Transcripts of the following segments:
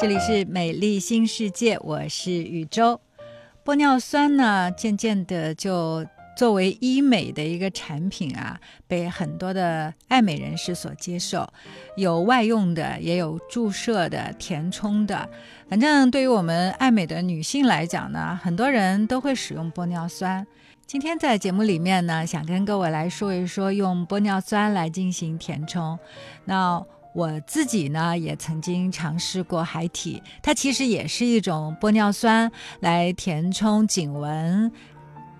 这里是美丽新世界，我是宇宙。玻尿酸呢，渐渐的就作为医美的一个产品啊，被很多的爱美人士所接受，有外用的，也有注射的、填充的。反正对于我们爱美的女性来讲呢，很多人都会使用玻尿酸。今天在节目里面呢，想跟各位来说一说用玻尿酸来进行填充。那我自己呢，也曾经尝试过海体，它其实也是一种玻尿酸来填充颈纹。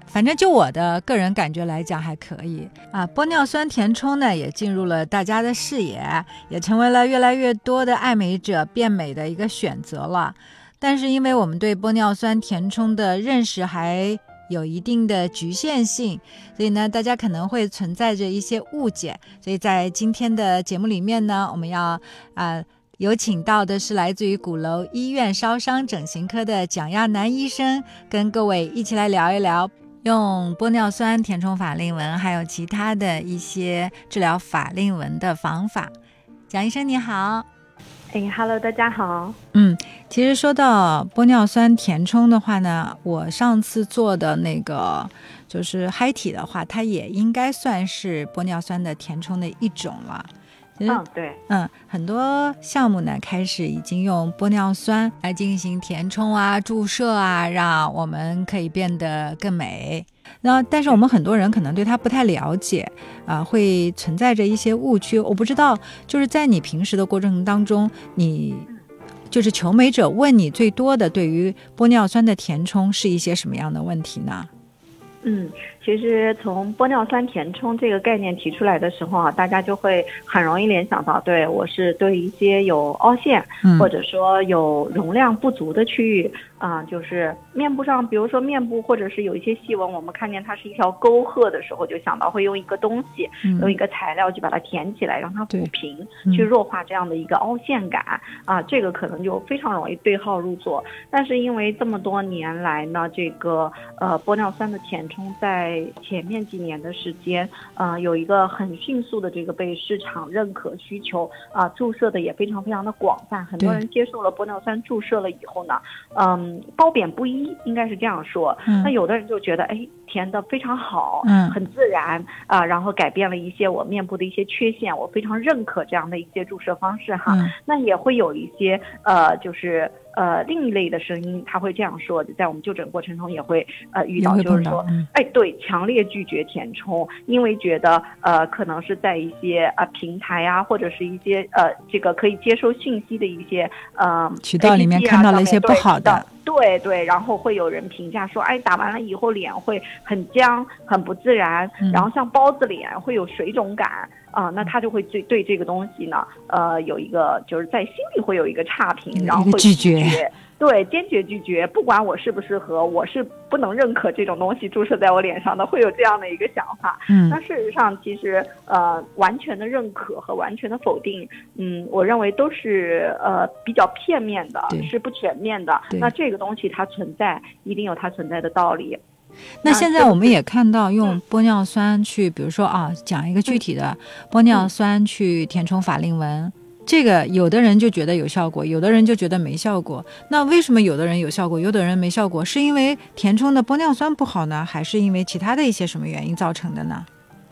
反正就我的个人感觉来讲，还可以啊。玻尿酸填充呢，也进入了大家的视野，也成为了越来越多的爱美者变美的一个选择了。但是，因为我们对玻尿酸填充的认识还有一定的局限性，所以呢，大家可能会存在着一些误解。所以在今天的节目里面呢，我们要啊有请到的是来自于鼓楼医院烧伤整形科的蒋亚楠医生，跟各位一起来聊一聊用玻尿酸填充法令纹，还有其他的一些治疗法令纹的方法。蒋医生你好。哎，Hello，大家好。嗯，其实说到玻尿酸填充的话呢，我上次做的那个就是嗨体的话，它也应该算是玻尿酸的填充的一种了。嗯，对，嗯，很多项目呢开始已经用玻尿酸来进行填充啊、注射啊，让我们可以变得更美。那但是我们很多人可能对它不太了解啊，会存在着一些误区。我不知道，就是在你平时的过程当中，你就是求美者问你最多的对于玻尿酸的填充是一些什么样的问题呢？嗯。其实从玻尿酸填充这个概念提出来的时候啊，大家就会很容易联想到，对我是对一些有凹陷，或者说有容量不足的区域啊，就是面部上，比如说面部或者是有一些细纹，我们看见它是一条沟壑的时候，就想到会用一个东西，用一个材料去把它填起来，让它抚平，去弱化这样的一个凹陷感啊，这个可能就非常容易对号入座。但是因为这么多年来呢，这个呃玻尿酸的填充在前面几年的时间，呃，有一个很迅速的这个被市场认可需求啊，注射的也非常非常的广泛，很多人接受了玻尿酸注射了以后呢，嗯，褒贬不一，应该是这样说。那有的人就觉得，哎，填的非常好，嗯，很自然啊，然后改变了一些我面部的一些缺陷，我非常认可这样的一些注射方式哈。那也会有一些呃，就是。呃，另一类的声音，他会这样说，在我们就诊过程中也会呃遇到，就是说，哎，对，强烈拒绝填充，因为觉得呃，可能是在一些呃平台啊，或者是一些呃这个可以接收信息的一些呃渠道里面看到了一些不好的，对对，然后会有人评价说，哎，打完了以后脸会很僵，很不自然，然后像包子脸，会有水肿感。啊，那他就会对对这个东西呢，呃，有一个就是在心里会有一个差评，然后会拒绝，对，坚决拒绝，不管我适不适合，我是不能认可这种东西注射在我脸上的，会有这样的一个想法。嗯，那事实上其实呃，完全的认可和完全的否定，嗯，我认为都是呃比较片面的，是不全面的。那这个东西它存在，一定有它存在的道理。那现在我们也看到用玻尿酸去，比如说啊，讲一个具体的玻尿酸去填充法令纹，这个有的人就觉得有效果，有的人就觉得没效果。那为什么有的人有效果，有的人没效果？是因为填充的玻尿酸不好呢，还是因为其他的一些什么原因造成的呢？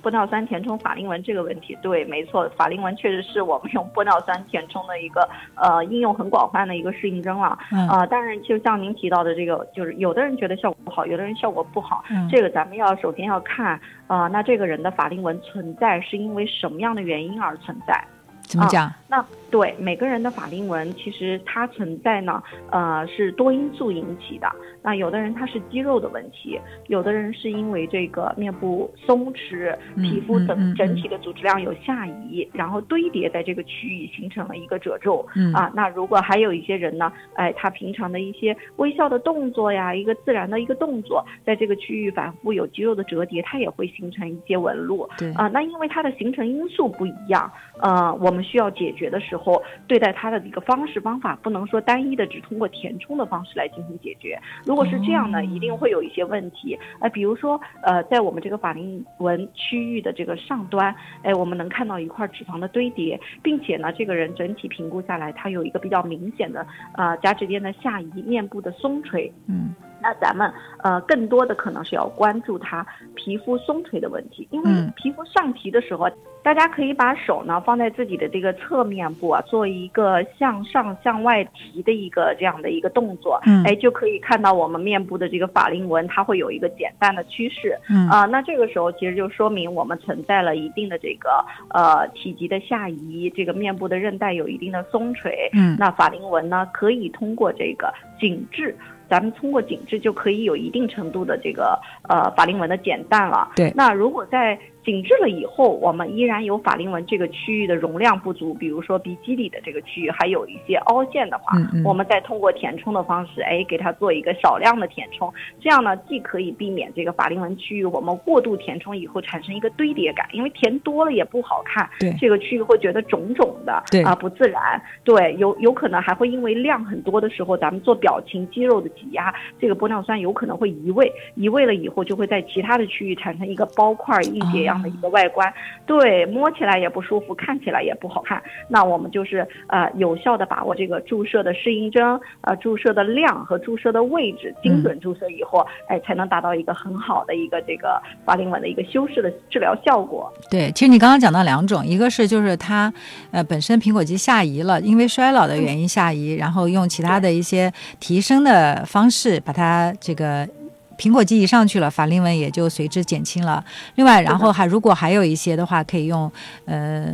玻尿酸填充法令纹这个问题，对，没错，法令纹确实是我们用玻尿酸填充的一个呃应用很广泛的一个适应症了。啊，当然就像您提到的这个，就是有的人觉得效果不好，有的人效果不好，这个咱们要首先要看啊，那这个人的法令纹存在是因为什么样的原因而存在？怎么讲？那。对每个人的法令纹，其实它存在呢，呃，是多因素引起的。那有的人他是肌肉的问题，有的人是因为这个面部松弛，皮肤整整体的组织量有下移，然后堆叠在这个区域形成了一个褶皱。啊，那如果还有一些人呢，哎，他平常的一些微笑的动作呀，一个自然的一个动作，在这个区域反复有肌肉的折叠，它也会形成一些纹路。对啊，那因为它的形成因素不一样，呃，我们需要解决的时候，对待它的一个方式方法，不能说单一的只通过填充的方式来进行解决。如果是这样呢，一定会有一些问题。呃，比如说，呃，在我们这个法令纹区域的这个上端，哎，我们能看到一块脂肪的堆叠，并且呢，这个人整体评估下来，他有一个比较明显的呃甲脂垫的下移，面部的松垂。嗯。那咱们呃，更多的可能是要关注它皮肤松垂的问题，因为皮肤上提的时候，大家可以把手呢放在自己的这个侧面部啊，做一个向上向外提的一个这样的一个动作，嗯，哎，就可以看到我们面部的这个法令纹，它会有一个减淡的趋势，嗯啊，那这个时候其实就说明我们存在了一定的这个呃体积的下移，这个面部的韧带有一定的松垂，嗯，那法令纹呢可以通过这个紧致。咱们通过紧致就可以有一定程度的这个呃法令纹的减淡了。对，那如果在紧致了以后，我们依然有法令纹这个区域的容量不足，比如说鼻基底的这个区域还有一些凹陷的话，我们再通过填充的方式，哎，给它做一个少量的填充，这样呢，既可以避免这个法令纹区域我们过度填充以后产生一个堆叠感，因为填多了也不好看，对，这个区域会觉得肿肿的，对啊，不自然，对，有有可能还会因为量很多的时候，咱们做表情肌肉的挤压，这个玻尿酸有可能会移位，移位了以后就会在其他的区域产生一个包块一结样的一个外观。对，摸起来也不舒服，看起来也不好看。那我们就是呃，有效的把握这个注射的适应症，呃，注射的量和注射的位置，精准注射以后，哎，才能达到一个很好的一个这个法令纹的一个修饰的治疗效果。对，其实你刚刚讲到两种，一个是就是它呃本身苹果肌下移了，因为衰老的原因下移，然后用其他的一些提升的方式把它这个。苹果肌一上去了，法令纹也就随之减轻了。另外，然后还如果还有一些的话，可以用呃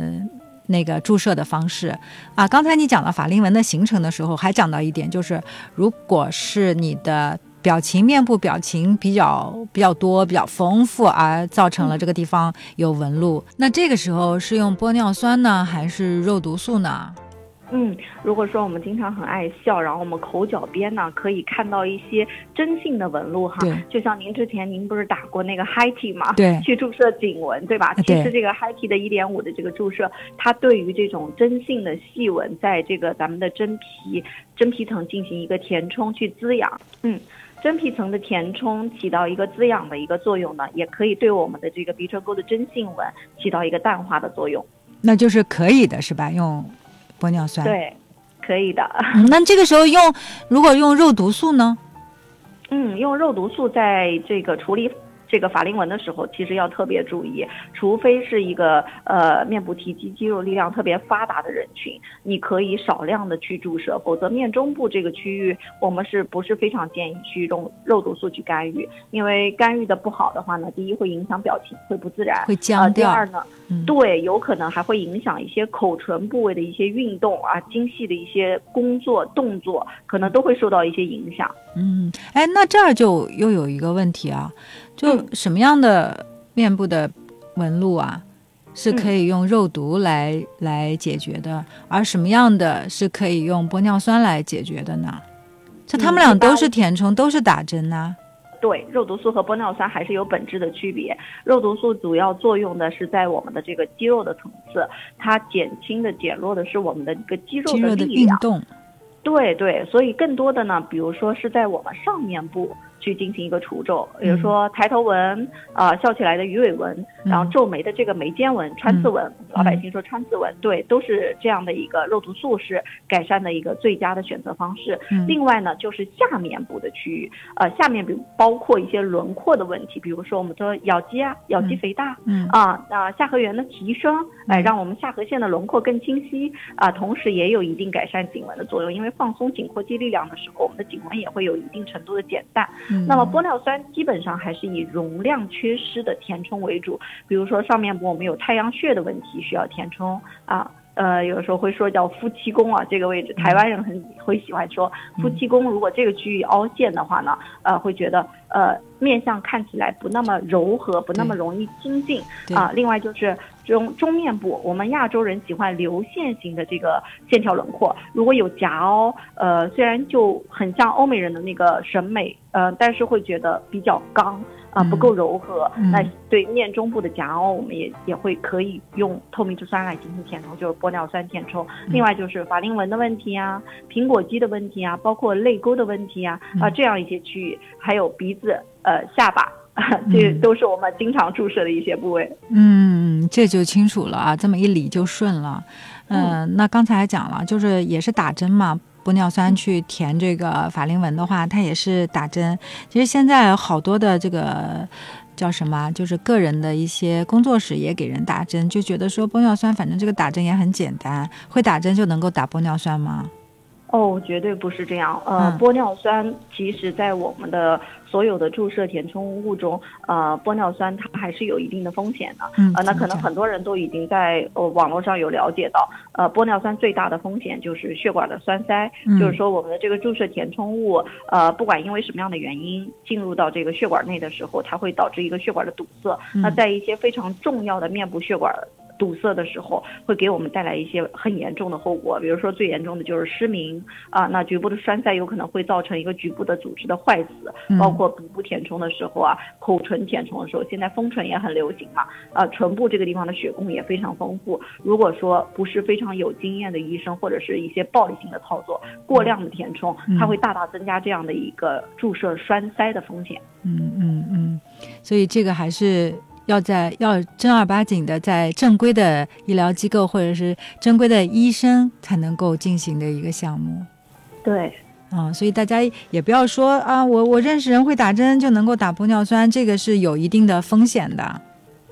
那个注射的方式啊。刚才你讲了法令纹的形成的时候，还讲到一点，就是如果是你的表情、面部表情比较比较多、比较丰富，而造成了这个地方有纹路，那这个时候是用玻尿酸呢，还是肉毒素呢？嗯，如果说我们经常很爱笑，然后我们口角边呢可以看到一些真性的纹路哈，就像您之前您不是打过那个 Hi T 吗？对，去注射颈纹，对吧？其实这个 Hi T 的一点五的这个注射，它对于这种真性的细纹，在这个咱们的真皮真皮层进行一个填充去滋养，嗯，真皮层的填充起到一个滋养的一个作用呢，也可以对我们的这个鼻唇沟的真性纹起到一个淡化的作用。那就是可以的，是吧？用。玻尿酸对，可以的。那这个时候用，如果用肉毒素呢？嗯，用肉毒素在这个处理。这个法令纹的时候，其实要特别注意，除非是一个呃面部提肌肌肉力量特别发达的人群，你可以少量的去注射，否则面中部这个区域，我们是不是非常建议去用肉毒素去干预？因为干预的不好的话呢，第一会影响表情，会不自然，会僵掉；第二呢，对，有可能还会影响一些口唇部位的一些运动啊，精细的一些工作动作，可能都会受到一些影响。嗯，哎，那这儿就又有一个问题啊。就什么样的面部的纹路啊，是可以用肉毒来来解决的，而什么样的是可以用玻尿酸来解决的呢？这他们俩都是填充，都是打针呐。对，肉毒素和玻尿酸还是有本质的区别。肉毒素主要作用的是在我们的这个肌肉的层次，它减轻的减弱的是我们的一个肌肉的力量。运动。对对，所以更多的呢，比如说是在我们上面部。去进行一个除皱，比如说抬头纹啊，笑起来的鱼尾纹，然后皱眉的这个眉间纹、穿刺纹，老百姓说穿刺纹，对，都是这样的一个肉毒素是改善的一个最佳的选择方式。另外呢，就是下面部的区域，呃，下面比包括一些轮廓的问题，比如说我们说咬肌啊，咬肌肥大，嗯。啊，那下颌缘的提升，哎，让我们下颌线的轮廓更清晰啊，同时也有一定改善颈纹的作用，因为放松颈阔肌力量的时候，我们的颈纹也会有一定程度的减淡。那么玻尿酸基本上还是以容量缺失的填充为主，比如说上面部我们有太阳穴的问题需要填充啊，呃，有的时候会说叫夫妻宫啊，这个位置台湾人很会喜欢说夫妻宫，如果这个区域凹陷的话呢，呃，会觉得呃面相看起来不那么柔和，不那么容易亲近啊。另外就是中中面部，我们亚洲人喜欢流线型的这个线条轮廓。如果有夹凹，呃，虽然就很像欧美人的那个审美，呃，但是会觉得比较刚啊，不够柔和。那对面中部的夹凹，我们也也会可以用透明质酸来进行填充，就是玻尿酸填充。另外就是法令纹的问题啊，苹果肌的问题啊，包括泪沟的问题啊，啊这样一些区域，还有鼻子、呃下巴。这都是我们经常注射的一些部位。嗯，这就清楚了啊，这么一理就顺了。嗯，那刚才还讲了，就是也是打针嘛，玻尿酸去填这个法令纹的话，它也是打针。其实现在好多的这个叫什么，就是个人的一些工作室也给人打针，就觉得说玻尿酸，反正这个打针也很简单，会打针就能够打玻尿酸吗？哦，绝对不是这样。呃，玻尿酸其实在我们的所有的注射填充物中，呃，玻尿酸它还是有一定的风险的。嗯，那可能很多人都已经在呃网络上有了解到，呃，玻尿酸最大的风险就是血管的栓塞，就是说我们的这个注射填充物，呃，不管因为什么样的原因进入到这个血管内的时候，它会导致一个血管的堵塞。那在一些非常重要的面部血管。堵塞的时候会给我们带来一些很严重的后果，比如说最严重的就是失明啊，那局部的栓塞有可能会造成一个局部的组织的坏死，包括鼻部填充的时候啊，口唇填充的时候，现在丰唇也很流行嘛，啊，唇部这个地方的血供也非常丰富，如果说不是非常有经验的医生或者是一些暴力性的操作，过量的填充，它会大大增加这样的一个注射栓塞的风险。嗯嗯嗯，所以这个还是。要在要正儿八经的在正规的医疗机构或者是正规的医生才能够进行的一个项目，对，啊，所以大家也不要说啊，我我认识人会打针就能够打玻尿酸，这个是有一定的风险的。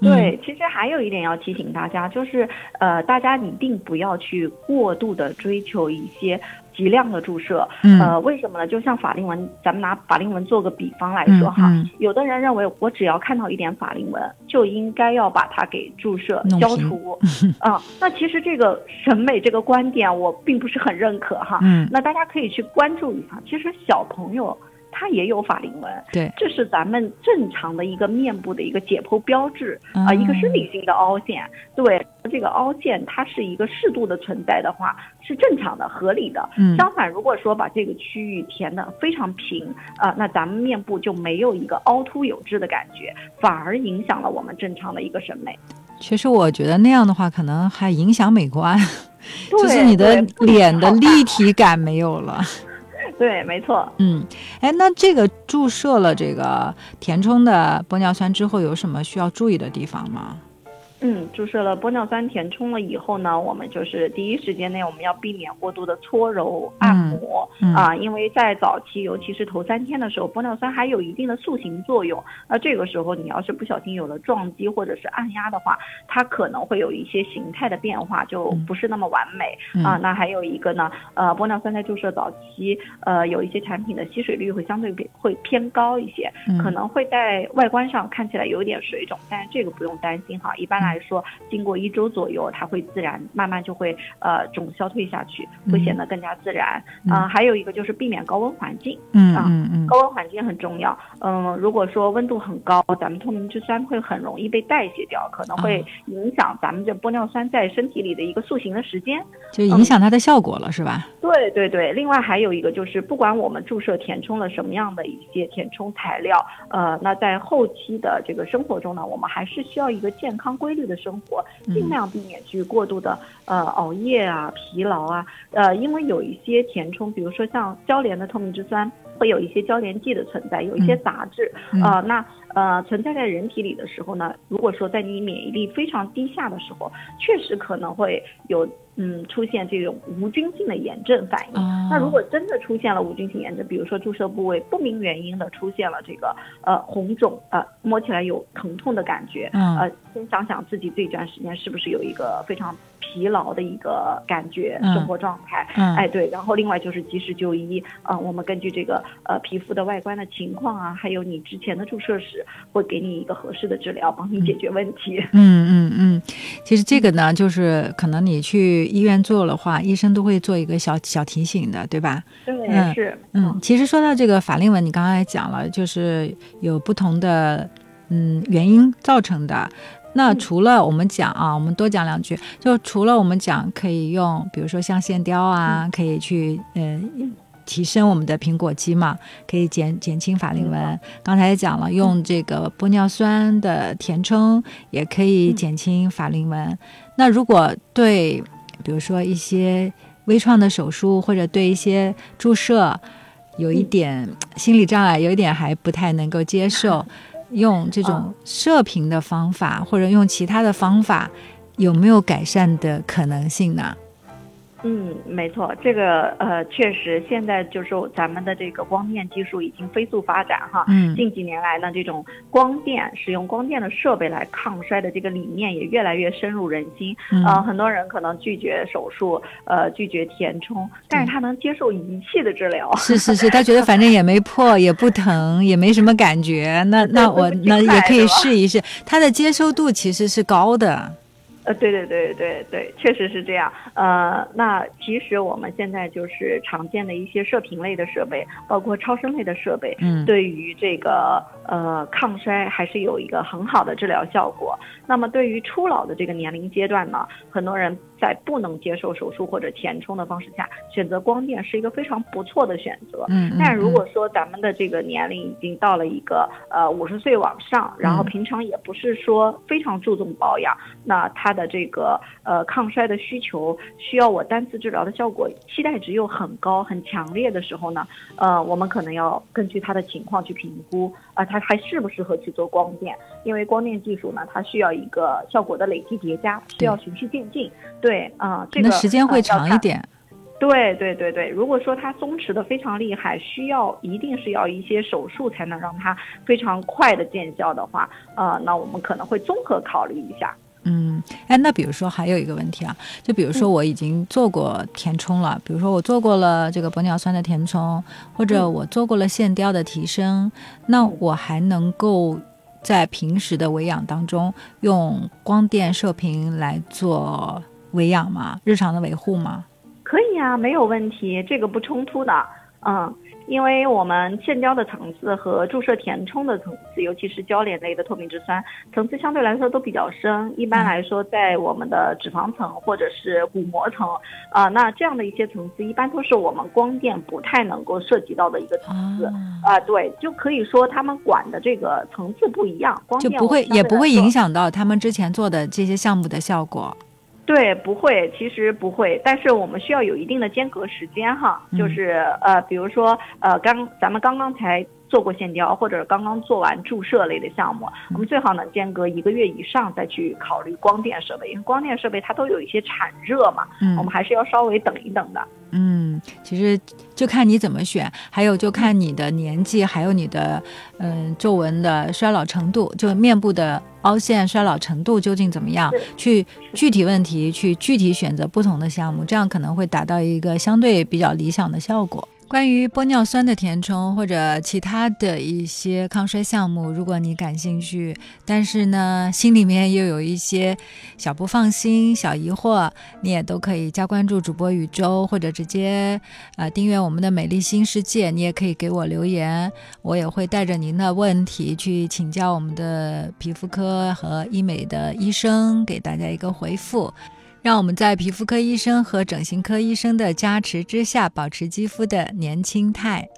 对，其实还有一点要提醒大家，就是呃，大家一定不要去过度的追求一些。极量的注射，呃，为什么呢？就像法令纹，咱们拿法令纹做个比方来说哈，有的人认为我只要看到一点法令纹，就应该要把它给注射消除，啊，那其实这个审美这个观点我并不是很认可哈。那大家可以去关注一下，其实小朋友。它也有法令纹，对，这是咱们正常的一个面部的一个解剖标志啊，一个生理性的凹陷。对，这个凹陷它是一个适度的存在的话，是正常的、合理的。嗯，相反，如果说把这个区域填的非常平啊，那咱们面部就没有一个凹凸有致的感觉，反而影响了我们正常的一个审美。其实我觉得那样的话，可能还影响美观，就是你的脸的立体感没有了。对，没错。嗯，哎，那这个注射了这个填充的玻尿酸之后，有什么需要注意的地方吗？嗯，注射了玻尿酸填充了以后呢，我们就是第一时间内我们要避免过度的搓揉按摩啊，因为在早期，尤其是头三天的时候，玻尿酸还有一定的塑形作用。那这个时候你要是不小心有了撞击或者是按压的话，它可能会有一些形态的变化，就不是那么完美啊。那还有一个呢，呃，玻尿酸在注射早期，呃，有一些产品的吸水率会相对比会偏高一些，可能会在外观上看起来有点水肿，但是这个不用担心哈，一般来。来说，经过一周左右，它会自然慢慢就会呃肿消退下去，会显得更加自然啊。还有一个就是避免高温环境，嗯嗯嗯，高温环境很重要。嗯，如果说温度很高，咱们透明质酸会很容易被代谢掉，可能会影响咱们这玻尿酸在身体里的一个塑形的时间，就影响它的效果了，是吧？对对对。另外还有一个就是，不管我们注射填充了什么样的一些填充材料，呃，那在后期的这个生活中呢，我们还是需要一个健康规律。的生活，尽量避免去过度的呃熬夜啊、疲劳啊，呃，因为有一些填充，比如说像交联的透明质酸，会有一些交联剂的存在，有一些杂质啊，那呃存在在人体里的时候呢，如果说在你免疫力非常低下的时候，确实可能会有。嗯，出现这种无菌性的炎症反应。那如果真的出现了无菌性炎症，比如说注射部位不明原因的出现了这个呃红肿，呃摸起来有疼痛的感觉，呃，先想想自己这段时间是不是有一个非常。疲劳的一个感觉，生活状态，哎，对，然后另外就是及时就医，啊，我们根据这个呃皮肤的外观的情况啊，还有你之前的注射史，会给你一个合适的治疗，帮你解决问题。嗯嗯嗯，其实这个呢，就是可能你去医院做的话，医生都会做一个小小提醒的，对吧？对，是。嗯，其实说到这个法令纹，你刚刚也讲了，就是有不同的嗯原因造成的。那除了我们讲啊，我们多讲两句，就除了我们讲可以用，比如说像线雕啊，可以去呃提升我们的苹果肌嘛，可以减减轻法令纹。刚才也讲了，用这个玻尿酸的填充也可以减轻法令纹。那如果对，比如说一些微创的手术，或者对一些注射有一点心理障碍，有一点还不太能够接受。用这种射频的方法，或者用其他的方法，有没有改善的可能性呢？嗯，没错，这个呃，确实，现在就是咱们的这个光电技术已经飞速发展哈。嗯。近几年来呢，这种光电使用光电的设备来抗衰的这个理念也越来越深入人心。嗯。呃，很多人可能拒绝手术，呃，拒绝填充，但是他能接受仪器的治疗。是是是，他觉得反正也没破，也不疼，也没什么感觉，那那我那也可以试一试。他的接受度其实是高的。呃，对对对对对，确实是这样。呃，那其实我们现在就是常见的一些射频类的设备，包括超声类的设备，嗯，对于这个呃抗衰还是有一个很好的治疗效果。那么对于初老的这个年龄阶段呢，很多人。在不能接受手术或者填充的方式下，选择光电是一个非常不错的选择。嗯，但如果说咱们的这个年龄已经到了一个呃五十岁往上，然后平常也不是说非常注重保养，那他的这个呃抗衰的需求需要我单次治疗的效果期待值又很高很强烈的时候呢，呃，我们可能要根据他的情况去评估啊，他还适不适合去做光电？因为光电技术呢，它需要一个效果的累积叠加，需要循序渐进。对。对啊，这个时间会长一点。对对对对，如果说它松弛的非常厉害，需要一定是要一些手术才能让它非常快的见效的话，呃，那我们可能会综合考虑一下。嗯，哎，那比如说还有一个问题啊，就比如说我已经做过填充了，比如说我做过了这个玻尿酸的填充，或者我做过了线雕的提升，那我还能够在平时的维养当中用光电射频来做。维养吗？日常的维护吗？可以啊，没有问题，这个不冲突的。嗯，因为我们线雕的层次和注射填充的层次，尤其是胶联类的透明质酸层次相对来说都比较深。一般来说，在我们的脂肪层或者是骨膜层啊，那这样的一些层次，一般都是我们光电不太能够涉及到的一个层次啊。对，就可以说他们管的这个层次不一样，光电就不会也不会影响到他们之前做的这些项目的效果。对，不会，其实不会，但是我们需要有一定的间隔时间哈，就是呃，比如说呃，刚咱们刚刚才。做过线雕或者刚刚做完注射类的项目，我们最好能间隔一个月以上再去考虑光电设备，因为光电设备它都有一些产热嘛，嗯，我们还是要稍微等一等的。嗯，其实就看你怎么选，还有就看你的年纪，还有你的嗯皱纹的衰老程度，就面部的凹陷衰老程度究竟怎么样，去具体问题去具体选择不同的项目，这样可能会达到一个相对比较理想的效果。关于玻尿酸的填充或者其他的一些抗衰项目，如果你感兴趣，但是呢心里面又有一些小不放心、小疑惑，你也都可以加关注主播宇宙，或者直接呃订阅我们的美丽新世界。你也可以给我留言，我也会带着您的问题去请教我们的皮肤科和医美的医生，给大家一个回复。让我们在皮肤科医生和整形科医生的加持之下，保持肌肤的年轻态。